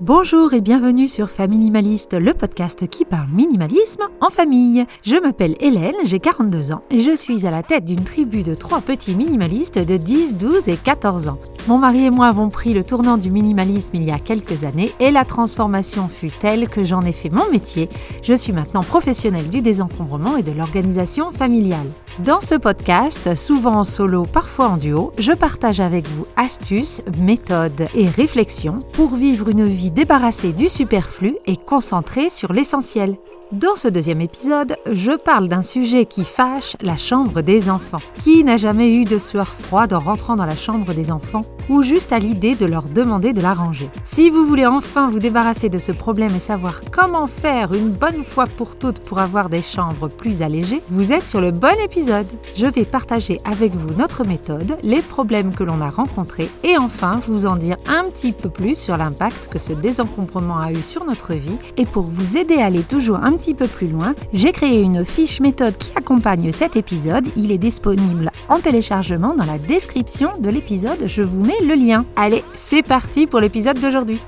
Bonjour et bienvenue sur Familimaliste, le podcast qui parle minimalisme en famille. Je m'appelle Hélène, j'ai 42 ans et je suis à la tête d'une tribu de trois petits minimalistes de 10, 12 et 14 ans. Mon mari et moi avons pris le tournant du minimalisme il y a quelques années et la transformation fut telle que j'en ai fait mon métier. Je suis maintenant professionnelle du désencombrement et de l'organisation familiale. Dans ce podcast, souvent en solo, parfois en duo, je partage avec vous astuces, méthodes et réflexions pour vivre une vie débarrasser du superflu et concentrer sur l'essentiel. Dans ce deuxième épisode, je parle d'un sujet qui fâche la chambre des enfants. Qui n'a jamais eu de sueur froide en rentrant dans la chambre des enfants? Ou juste à l'idée de leur demander de la ranger Si vous voulez enfin vous débarrasser de ce problème et savoir comment faire une bonne fois pour toutes pour avoir des chambres plus allégées, vous êtes sur le bon épisode. Je vais partager avec vous notre méthode, les problèmes que l'on a rencontrés et enfin vous en dire un petit peu plus sur l'impact que ce désencombrement a eu sur notre vie. Et pour vous aider à aller toujours un petit peu plus loin, j'ai créé une fiche méthode qui accompagne cet épisode. Il est disponible en téléchargement dans la description de l'épisode. Je vous mets le lien. Allez, c'est parti pour l'épisode d'aujourd'hui.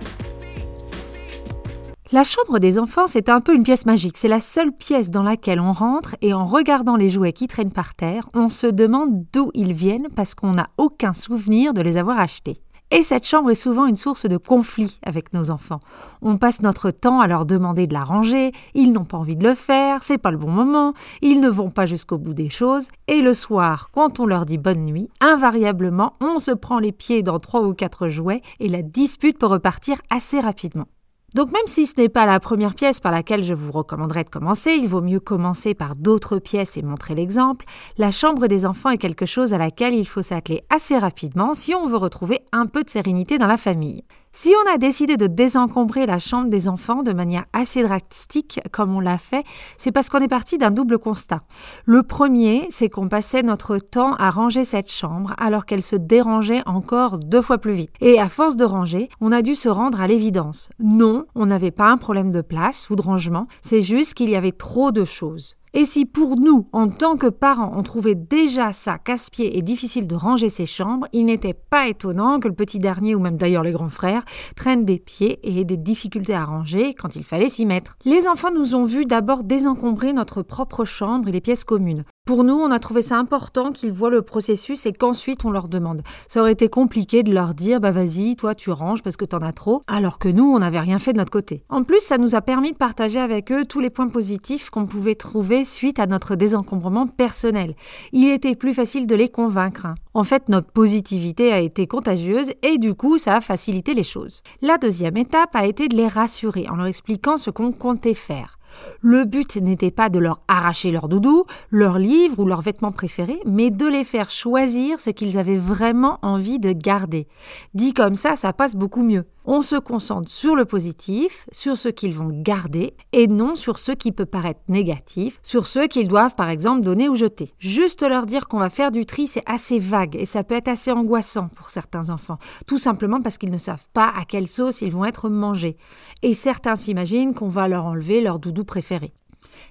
La chambre des enfants, c'est un peu une pièce magique. C'est la seule pièce dans laquelle on rentre et en regardant les jouets qui traînent par terre, on se demande d'où ils viennent parce qu'on n'a aucun souvenir de les avoir achetés. Et cette chambre est souvent une source de conflit avec nos enfants. On passe notre temps à leur demander de la ranger, ils n'ont pas envie de le faire, c'est pas le bon moment, ils ne vont pas jusqu'au bout des choses, et le soir, quand on leur dit bonne nuit, invariablement, on se prend les pieds dans trois ou quatre jouets et la dispute peut repartir assez rapidement. Donc même si ce n'est pas la première pièce par laquelle je vous recommanderais de commencer, il vaut mieux commencer par d'autres pièces et montrer l'exemple, la chambre des enfants est quelque chose à laquelle il faut s'atteler assez rapidement si on veut retrouver un peu de sérénité dans la famille. Si on a décidé de désencombrer la chambre des enfants de manière assez drastique, comme on l'a fait, c'est parce qu'on est parti d'un double constat. Le premier, c'est qu'on passait notre temps à ranger cette chambre alors qu'elle se dérangeait encore deux fois plus vite. Et à force de ranger, on a dû se rendre à l'évidence. Non, on n'avait pas un problème de place ou de rangement, c'est juste qu'il y avait trop de choses. Et si pour nous, en tant que parents, on trouvait déjà ça casse-pied et difficile de ranger ses chambres, il n'était pas étonnant que le petit dernier, ou même d'ailleurs les grands frères, traînent des pieds et aient des difficultés à ranger quand il fallait s'y mettre. Les enfants nous ont vus d'abord désencombrer notre propre chambre et les pièces communes. Pour nous, on a trouvé ça important qu'ils voient le processus et qu'ensuite on leur demande. Ça aurait été compliqué de leur dire bah vas-y, toi tu ranges parce que t'en as trop, alors que nous on n'avait rien fait de notre côté. En plus, ça nous a permis de partager avec eux tous les points positifs qu'on pouvait trouver suite à notre désencombrement personnel. Il était plus facile de les convaincre. En fait, notre positivité a été contagieuse et du coup, ça a facilité les choses. La deuxième étape a été de les rassurer en leur expliquant ce qu'on comptait faire. Le but n'était pas de leur arracher leur doudou, leur livre ou leurs vêtements préférés, mais de les faire choisir ce qu'ils avaient vraiment envie de garder. Dit comme ça, ça passe beaucoup mieux. On se concentre sur le positif, sur ce qu'ils vont garder, et non sur ce qui peut paraître négatif, sur ceux qu'ils doivent par exemple donner ou jeter. Juste leur dire qu'on va faire du tri, c'est assez vague et ça peut être assez angoissant pour certains enfants, tout simplement parce qu'ils ne savent pas à quelle sauce ils vont être mangés. Et certains s'imaginent qu'on va leur enlever leur doudou préféré.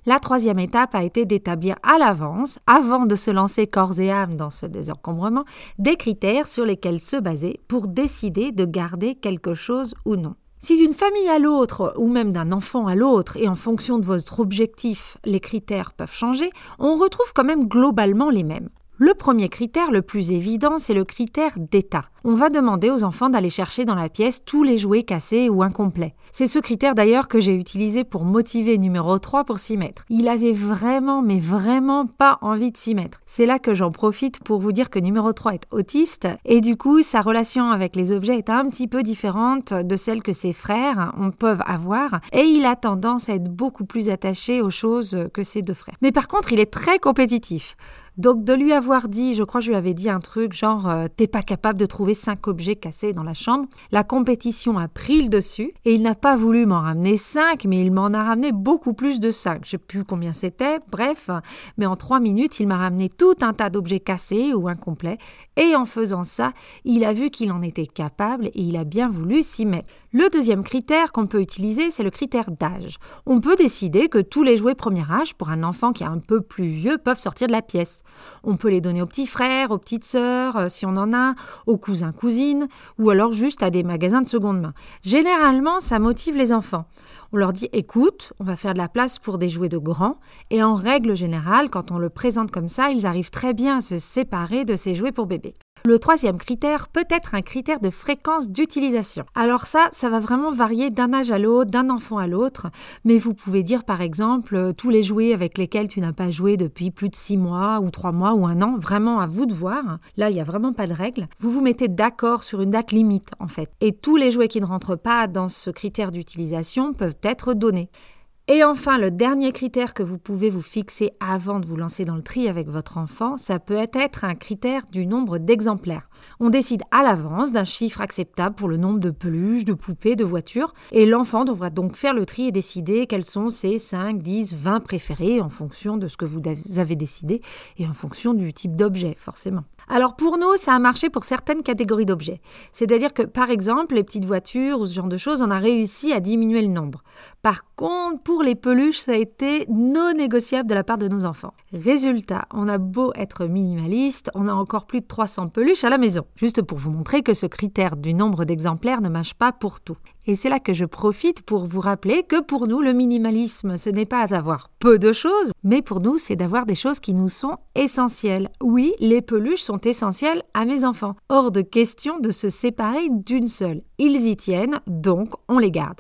La troisième étape a été d'établir à l'avance, avant de se lancer corps et âme dans ce désencombrement, des critères sur lesquels se baser pour décider de garder quelque chose ou non. Si d'une famille à l'autre, ou même d'un enfant à l'autre, et en fonction de votre objectif, les critères peuvent changer, on retrouve quand même globalement les mêmes. Le premier critère, le plus évident, c'est le critère d'état. On va demander aux enfants d'aller chercher dans la pièce tous les jouets cassés ou incomplets. C'est ce critère d'ailleurs que j'ai utilisé pour motiver numéro 3 pour s'y mettre. Il avait vraiment, mais vraiment pas envie de s'y mettre. C'est là que j'en profite pour vous dire que numéro 3 est autiste et du coup, sa relation avec les objets est un petit peu différente de celle que ses frères peuvent avoir et il a tendance à être beaucoup plus attaché aux choses que ses deux frères. Mais par contre, il est très compétitif. Donc de lui avoir dit, je crois que je lui avais dit un truc genre euh, t'es pas capable de trouver cinq objets cassés dans la chambre, la compétition a pris le dessus et il n'a pas voulu m'en ramener cinq, mais il m'en a ramené beaucoup plus de cinq. Je sais plus combien c'était, bref, mais en trois minutes il m'a ramené tout un tas d'objets cassés ou incomplets Et en faisant ça, il a vu qu'il en était capable et il a bien voulu s'y mettre. Le deuxième critère qu'on peut utiliser, c'est le critère d'âge. On peut décider que tous les jouets premier âge, pour un enfant qui est un peu plus vieux, peuvent sortir de la pièce. On peut les donner aux petits frères, aux petites sœurs, euh, si on en a, aux cousins, cousines, ou alors juste à des magasins de seconde main. Généralement, ça motive les enfants. On leur dit écoute, on va faire de la place pour des jouets de grands, et en règle générale, quand on le présente comme ça, ils arrivent très bien à se séparer de ces jouets pour bébés. Le troisième critère peut être un critère de fréquence d'utilisation. Alors ça, ça va vraiment varier d'un âge à l'autre, d'un enfant à l'autre, mais vous pouvez dire par exemple euh, tous les jouets avec lesquels tu n'as pas joué depuis plus de six mois ou trois mois ou un an, vraiment à vous de voir. Là, il n'y a vraiment pas de règle. Vous vous mettez d'accord sur une date limite en fait. Et tous les jouets qui ne rentrent pas dans ce critère d'utilisation peuvent être donnés. Et enfin, le dernier critère que vous pouvez vous fixer avant de vous lancer dans le tri avec votre enfant, ça peut être un critère du nombre d'exemplaires. On décide à l'avance d'un chiffre acceptable pour le nombre de peluches, de poupées, de voitures, et l'enfant devra donc faire le tri et décider quels sont ses 5, 10, 20 préférés en fonction de ce que vous avez décidé et en fonction du type d'objet, forcément. Alors pour nous, ça a marché pour certaines catégories d'objets. C'est-à-dire que par exemple, les petites voitures ou ce genre de choses, on a réussi à diminuer le nombre. Par contre, pour les peluches, ça a été non négociable de la part de nos enfants. Résultat, on a beau être minimaliste, on a encore plus de 300 peluches à la maison. Juste pour vous montrer que ce critère du nombre d'exemplaires ne marche pas pour tout. Et c'est là que je profite pour vous rappeler que pour nous, le minimalisme, ce n'est pas d'avoir peu de choses, mais pour nous, c'est d'avoir des choses qui nous sont essentielles. Oui, les peluches sont essentielles à mes enfants. Hors de question de se séparer d'une seule. Ils y tiennent, donc on les garde.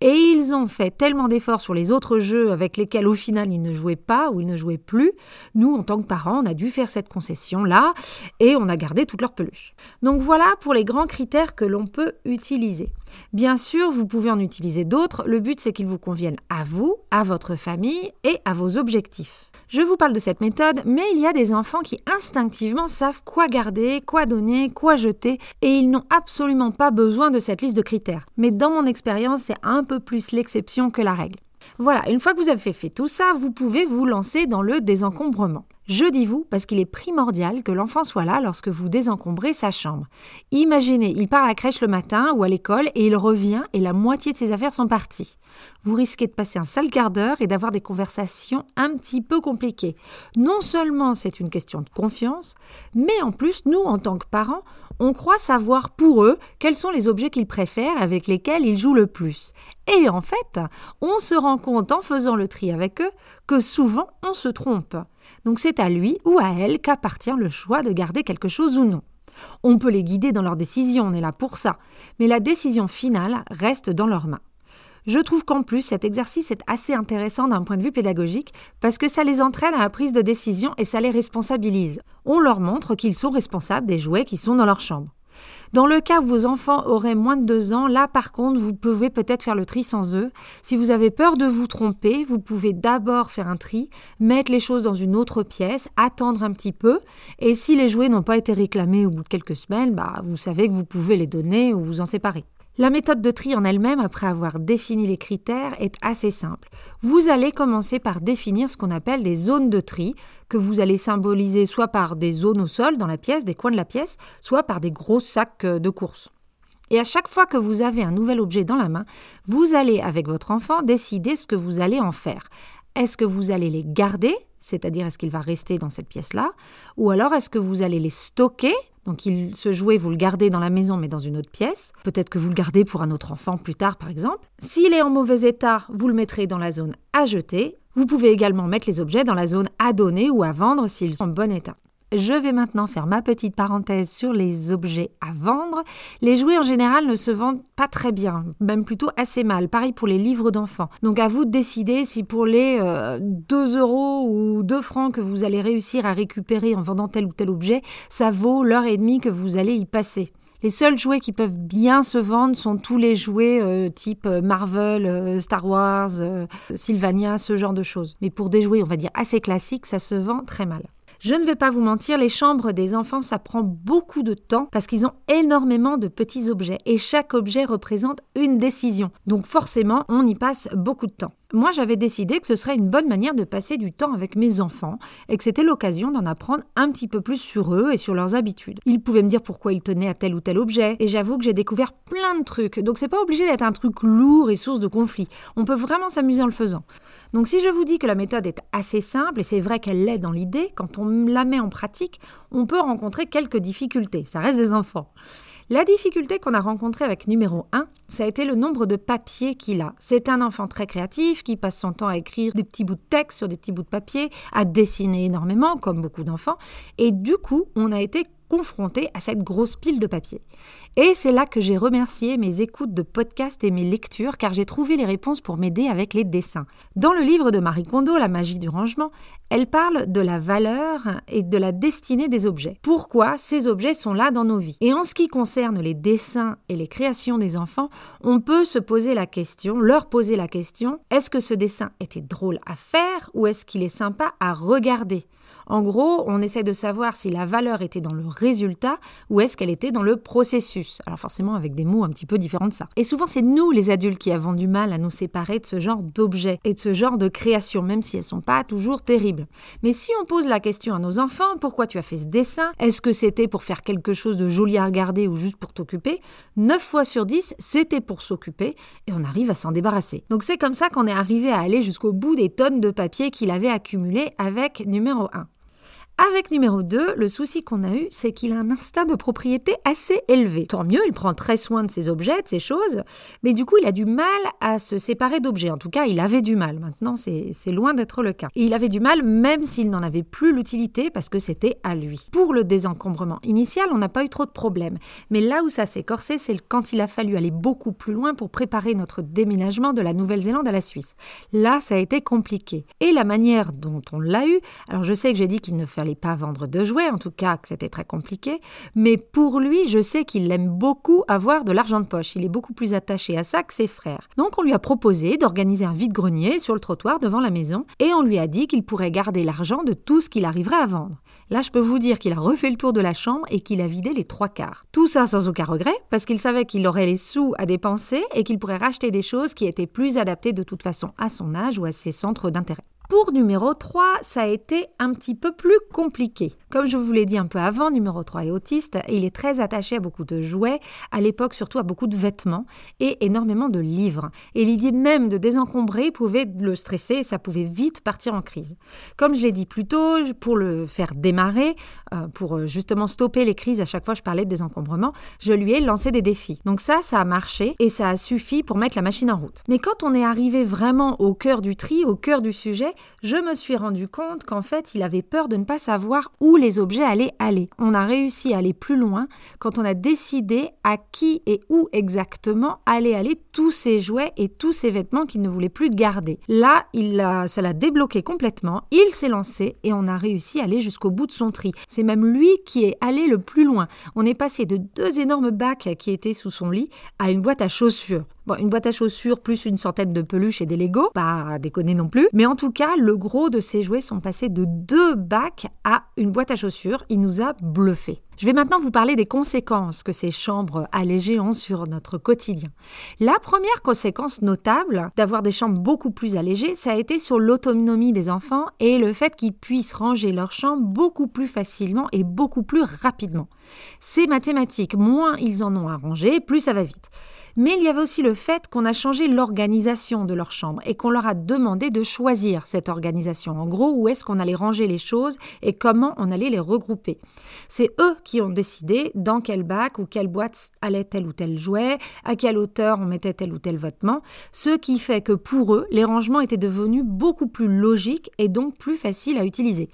Et ils ont fait tellement d'efforts sur les autres jeux avec lesquels au final ils ne jouaient pas ou ils ne jouaient plus. Nous, en tant que parents, on a dû faire cette concession-là et on a gardé toutes leurs peluches. Donc voilà pour les grands critères que l'on peut utiliser. Bien sûr, vous pouvez en utiliser d'autres. Le but, c'est qu'ils vous conviennent à vous, à votre famille et à vos objectifs. Je vous parle de cette méthode, mais il y a des enfants qui instinctivement savent quoi garder, quoi donner, quoi jeter, et ils n'ont absolument pas besoin de cette liste de critères. Mais dans mon expérience, c'est un peu plus l'exception que la règle. Voilà, une fois que vous avez fait tout ça, vous pouvez vous lancer dans le désencombrement. Je dis vous parce qu'il est primordial que l'enfant soit là lorsque vous désencombrez sa chambre. Imaginez, il part à la crèche le matin ou à l'école et il revient et la moitié de ses affaires sont parties. Vous risquez de passer un sale quart d'heure et d'avoir des conversations un petit peu compliquées. Non seulement c'est une question de confiance, mais en plus, nous, en tant que parents, on croit savoir pour eux quels sont les objets qu'ils préfèrent avec lesquels ils jouent le plus. Et en fait, on se rend compte en faisant le tri avec eux que souvent on se trompe. Donc c'est à lui ou à elle qu'appartient le choix de garder quelque chose ou non. On peut les guider dans leurs décisions, on est là pour ça, mais la décision finale reste dans leurs mains. Je trouve qu'en plus, cet exercice est assez intéressant d'un point de vue pédagogique parce que ça les entraîne à la prise de décision et ça les responsabilise. On leur montre qu'ils sont responsables des jouets qui sont dans leur chambre. Dans le cas où vos enfants auraient moins de deux ans, là par contre, vous pouvez peut-être faire le tri sans eux. Si vous avez peur de vous tromper, vous pouvez d'abord faire un tri, mettre les choses dans une autre pièce, attendre un petit peu, et si les jouets n'ont pas été réclamés au bout de quelques semaines, bah, vous savez que vous pouvez les donner ou vous en séparer. La méthode de tri en elle-même, après avoir défini les critères, est assez simple. Vous allez commencer par définir ce qu'on appelle des zones de tri, que vous allez symboliser soit par des zones au sol dans la pièce, des coins de la pièce, soit par des gros sacs euh, de course. Et à chaque fois que vous avez un nouvel objet dans la main, vous allez, avec votre enfant, décider ce que vous allez en faire. Est-ce que vous allez les garder, c'est-à-dire est-ce qu'il va rester dans cette pièce-là, ou alors est-ce que vous allez les stocker donc il se jouait, vous le gardez dans la maison mais dans une autre pièce. Peut-être que vous le gardez pour un autre enfant plus tard par exemple. S'il est en mauvais état, vous le mettrez dans la zone à jeter. Vous pouvez également mettre les objets dans la zone à donner ou à vendre s'ils sont en bon état. Je vais maintenant faire ma petite parenthèse sur les objets à vendre. Les jouets en général ne se vendent pas très bien, même plutôt assez mal. Pareil pour les livres d'enfants. Donc à vous de décider si pour les 2 euh, euros ou 2 francs que vous allez réussir à récupérer en vendant tel ou tel objet, ça vaut l'heure et demie que vous allez y passer. Les seuls jouets qui peuvent bien se vendre sont tous les jouets euh, type euh, Marvel, Star Wars, Sylvania, ce genre de choses. Mais pour des jouets, on va dire assez classiques, ça se vend très mal. Je ne vais pas vous mentir, les chambres des enfants, ça prend beaucoup de temps parce qu'ils ont énormément de petits objets et chaque objet représente une décision. Donc forcément, on y passe beaucoup de temps. Moi j'avais décidé que ce serait une bonne manière de passer du temps avec mes enfants et que c'était l'occasion d'en apprendre un petit peu plus sur eux et sur leurs habitudes. Ils pouvaient me dire pourquoi ils tenaient à tel ou tel objet et j'avoue que j'ai découvert plein de trucs. Donc c'est pas obligé d'être un truc lourd et source de conflit. On peut vraiment s'amuser en le faisant. Donc si je vous dis que la méthode est assez simple, et c'est vrai qu'elle l'est dans l'idée, quand on la met en pratique, on peut rencontrer quelques difficultés. Ça reste des enfants. La difficulté qu'on a rencontrée avec numéro 1, ça a été le nombre de papiers qu'il a. C'est un enfant très créatif qui passe son temps à écrire des petits bouts de texte sur des petits bouts de papier, à dessiner énormément, comme beaucoup d'enfants. Et du coup, on a été confronté à cette grosse pile de papier. Et c'est là que j'ai remercié mes écoutes de podcasts et mes lectures car j'ai trouvé les réponses pour m'aider avec les dessins. Dans le livre de Marie Kondo, La magie du rangement, elle parle de la valeur et de la destinée des objets. Pourquoi ces objets sont là dans nos vies? Et en ce qui concerne les dessins et les créations des enfants, on peut se poser la question, leur poser la question, est-ce que ce dessin était drôle à faire ou est-ce qu'il est sympa à regarder? En gros, on essaie de savoir si la valeur était dans le résultat ou est-ce qu'elle était dans le processus. Alors forcément avec des mots un petit peu différents de ça. Et souvent c'est nous les adultes qui avons du mal à nous séparer de ce genre d'objets et de ce genre de créations, même si elles sont pas toujours terribles. Mais si on pose la question à nos enfants, pourquoi tu as fait ce dessin? Est-ce que c'était pour faire quelque chose de joli à regarder ou juste pour t'occuper? 9 fois sur 10, c'était pour s'occuper et on arrive à s'en débarrasser. Donc c'est comme ça qu'on est arrivé à aller jusqu'au bout des tonnes de papier qu'il avait accumulé avec numéro 1. Avec numéro 2, le souci qu'on a eu, c'est qu'il a un instinct de propriété assez élevé. Tant mieux, il prend très soin de ses objets, de ses choses, mais du coup, il a du mal à se séparer d'objets. En tout cas, il avait du mal. Maintenant, c'est loin d'être le cas. Et il avait du mal même s'il n'en avait plus l'utilité parce que c'était à lui. Pour le désencombrement initial, on n'a pas eu trop de problèmes. Mais là où ça s'est corsé, c'est quand il a fallu aller beaucoup plus loin pour préparer notre déménagement de la Nouvelle-Zélande à la Suisse. Là, ça a été compliqué. Et la manière dont on l'a eu, alors je sais que j'ai dit qu'il ne fallait pas vendre de jouets, en tout cas que c'était très compliqué, mais pour lui, je sais qu'il aime beaucoup avoir de l'argent de poche. Il est beaucoup plus attaché à ça que ses frères. Donc on lui a proposé d'organiser un vide-grenier sur le trottoir devant la maison et on lui a dit qu'il pourrait garder l'argent de tout ce qu'il arriverait à vendre. Là, je peux vous dire qu'il a refait le tour de la chambre et qu'il a vidé les trois quarts. Tout ça sans aucun regret, parce qu'il savait qu'il aurait les sous à dépenser et qu'il pourrait racheter des choses qui étaient plus adaptées de toute façon à son âge ou à ses centres d'intérêt. Pour numéro 3, ça a été un petit peu plus compliqué. Comme je vous l'ai dit un peu avant, numéro 3 est autiste il est très attaché à beaucoup de jouets, à l'époque surtout à beaucoup de vêtements et énormément de livres. Et l'idée même de désencombrer pouvait le stresser et ça pouvait vite partir en crise. Comme je l'ai dit plus tôt, pour le faire démarrer, euh, pour euh, justement stopper les crises, à chaque fois je parlais de désencombrement, je lui ai lancé des défis. Donc ça, ça a marché et ça a suffi pour mettre la machine en route. Mais quand on est arrivé vraiment au cœur du tri, au cœur du sujet, je me suis rendu compte qu'en fait, il avait peur de ne pas savoir où les objets allaient aller. On a réussi à aller plus loin quand on a décidé à qui et où exactement allaient aller tous ces jouets et tous ces vêtements qu'il ne voulait plus garder. Là, il a, ça l'a débloqué complètement, il s'est lancé et on a réussi à aller jusqu'au bout de son tri. C'est même lui qui est allé le plus loin. On est passé de deux énormes bacs qui étaient sous son lit à une boîte à chaussures. Une boîte à chaussures plus une centaine de peluches et des Legos, pas déconner non plus. Mais en tout cas, le gros de ces jouets sont passés de deux bacs à une boîte à chaussures. Il nous a bluffé. Je vais maintenant vous parler des conséquences que ces chambres allégées ont sur notre quotidien. La première conséquence notable d'avoir des chambres beaucoup plus allégées, ça a été sur l'autonomie des enfants et le fait qu'ils puissent ranger leurs chambres beaucoup plus facilement et beaucoup plus rapidement. C'est mathématique, moins ils en ont à ranger, plus ça va vite. Mais il y avait aussi le fait qu'on a changé l'organisation de leur chambre et qu'on leur a demandé de choisir cette organisation. En gros, où est-ce qu'on allait ranger les choses et comment on allait les regrouper. C'est eux qui ont décidé dans quel bac ou quelle boîte allait tel ou tel jouet, à quelle hauteur on mettait tel ou tel vêtement, ce qui fait que pour eux, les rangements étaient devenus beaucoup plus logiques et donc plus faciles à utiliser.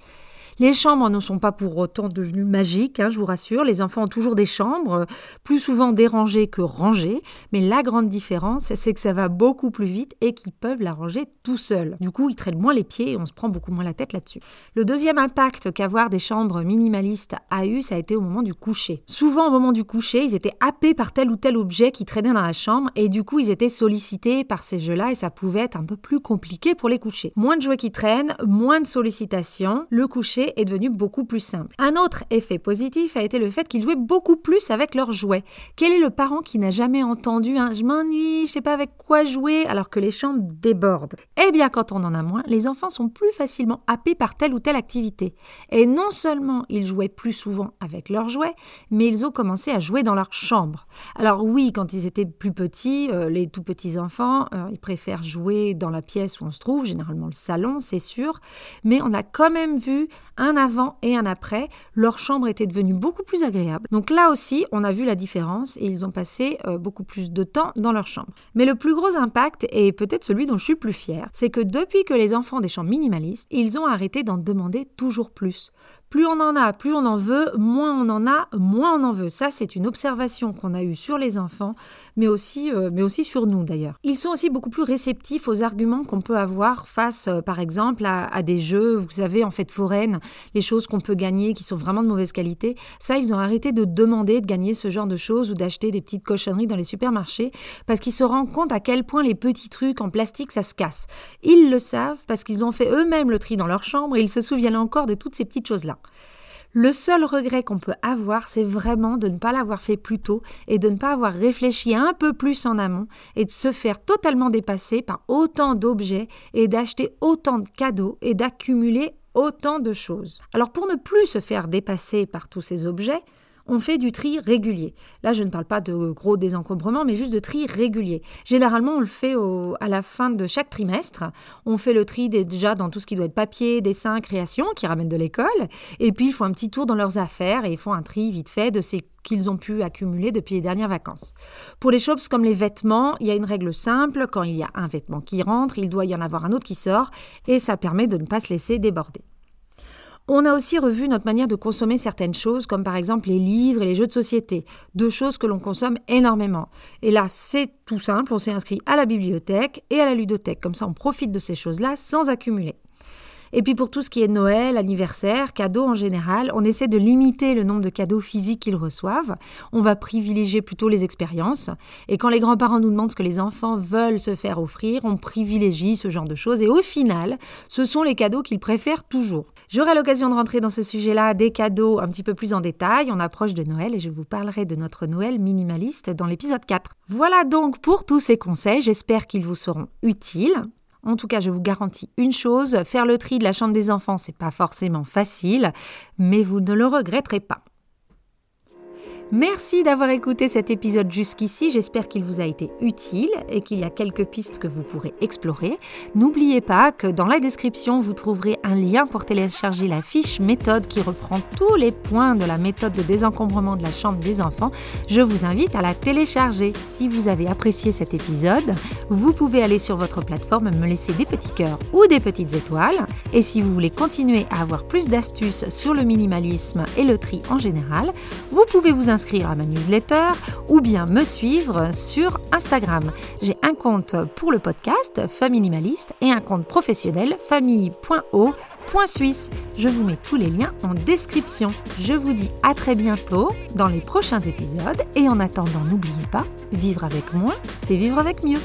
Les chambres ne sont pas pour autant devenues magiques, hein, je vous rassure. Les enfants ont toujours des chambres, plus souvent dérangées que rangées. Mais la grande différence, c'est que ça va beaucoup plus vite et qu'ils peuvent la ranger tout seuls. Du coup, ils traînent moins les pieds et on se prend beaucoup moins la tête là-dessus. Le deuxième impact qu'avoir des chambres minimalistes a eu, ça a été au moment du coucher. Souvent, au moment du coucher, ils étaient happés par tel ou tel objet qui traînait dans la chambre et du coup, ils étaient sollicités par ces jeux-là et ça pouvait être un peu plus compliqué pour les coucher. Moins de jouets qui traînent, moins de sollicitations. Le coucher est devenue beaucoup plus simple. Un autre effet positif a été le fait qu'ils jouaient beaucoup plus avec leurs jouets. Quel est le parent qui n'a jamais entendu un je m'ennuie, je sais pas avec quoi jouer alors que les chambres débordent? Eh bien, quand on en a moins, les enfants sont plus facilement happés par telle ou telle activité. Et non seulement ils jouaient plus souvent avec leurs jouets, mais ils ont commencé à jouer dans leur chambre. Alors oui, quand ils étaient plus petits, euh, les tout petits enfants, euh, ils préfèrent jouer dans la pièce où on se trouve, généralement le salon, c'est sûr, mais on a quand même vu un avant et un après. Leur chambre était devenue beaucoup plus agréable. Donc là aussi, on a vu la différence et ils ont passé euh, beaucoup plus de temps dans leur chambre. Mais le plus gros impact, et peut-être celui dont je suis plus fière, c'est que depuis que les enfants des chambres minimalistes, ils ont arrêté d'en demander toujours plus. Plus on en a, plus on en veut, moins on en a, moins on en veut. Ça, c'est une observation qu'on a eue sur les enfants, mais aussi, euh, mais aussi sur nous d'ailleurs. Ils sont aussi beaucoup plus réceptifs aux arguments qu'on peut avoir face, euh, par exemple, à, des jeux, vous savez, en fête foraine, les choses qu'on peut gagner qui sont vraiment de mauvaise qualité. Ça, ils ont arrêté de demander de gagner ce genre de choses ou d'acheter des petites cochonneries dans les supermarchés parce qu'ils se rendent compte à quel point les petits trucs en plastique, ça se casse. Ils le savent parce qu'ils ont fait eux-mêmes le tri dans leur chambre et ils se souviennent encore de toutes ces petites choses-là. Le seul regret qu'on peut avoir, c'est vraiment de ne pas l'avoir fait plus tôt et de ne pas avoir réfléchi un peu plus en amont et de se faire totalement dépasser par autant d'objets et d'acheter autant de cadeaux et d'accumuler autant de choses. Alors pour ne plus se faire dépasser par tous ces objets, on fait du tri régulier. Là, je ne parle pas de gros désencombrement, mais juste de tri régulier. Généralement, on le fait à la fin de chaque trimestre. On fait le tri déjà dans tout ce qui doit être papier, dessin, création, qui ramènent de l'école. Et puis, ils font un petit tour dans leurs affaires et ils font un tri vite fait de ce qu'ils ont pu accumuler depuis les dernières vacances. Pour les choses comme les vêtements, il y a une règle simple. Quand il y a un vêtement qui rentre, il doit y en avoir un autre qui sort. Et ça permet de ne pas se laisser déborder. On a aussi revu notre manière de consommer certaines choses, comme par exemple les livres et les jeux de société, deux choses que l'on consomme énormément. Et là, c'est tout simple, on s'est inscrit à la bibliothèque et à la ludothèque, comme ça on profite de ces choses-là sans accumuler. Et puis pour tout ce qui est Noël, anniversaire, cadeaux en général, on essaie de limiter le nombre de cadeaux physiques qu'ils reçoivent. On va privilégier plutôt les expériences. Et quand les grands-parents nous demandent ce que les enfants veulent se faire offrir, on privilégie ce genre de choses. Et au final, ce sont les cadeaux qu'ils préfèrent toujours. J'aurai l'occasion de rentrer dans ce sujet-là des cadeaux un petit peu plus en détail. On approche de Noël et je vous parlerai de notre Noël minimaliste dans l'épisode 4. Voilà donc pour tous ces conseils. J'espère qu'ils vous seront utiles. En tout cas, je vous garantis une chose, faire le tri de la chambre des enfants, c'est pas forcément facile, mais vous ne le regretterez pas. Merci d'avoir écouté cet épisode jusqu'ici, j'espère qu'il vous a été utile et qu'il y a quelques pistes que vous pourrez explorer. N'oubliez pas que dans la description, vous trouverez un lien pour télécharger la fiche méthode qui reprend tous les points de la méthode de désencombrement de la chambre des enfants. Je vous invite à la télécharger. Si vous avez apprécié cet épisode, vous pouvez aller sur votre plateforme me laisser des petits cœurs ou des petites étoiles. Et si vous voulez continuer à avoir plus d'astuces sur le minimalisme et le tri en général, vous pouvez vous inscrire à ma newsletter ou bien me suivre sur Instagram. J'ai un compte pour le podcast Faminimaliste et un compte professionnel famille.o.suisse. Je vous mets tous les liens en description. Je vous dis à très bientôt dans les prochains épisodes et en attendant n'oubliez pas, vivre avec moins, c'est vivre avec mieux.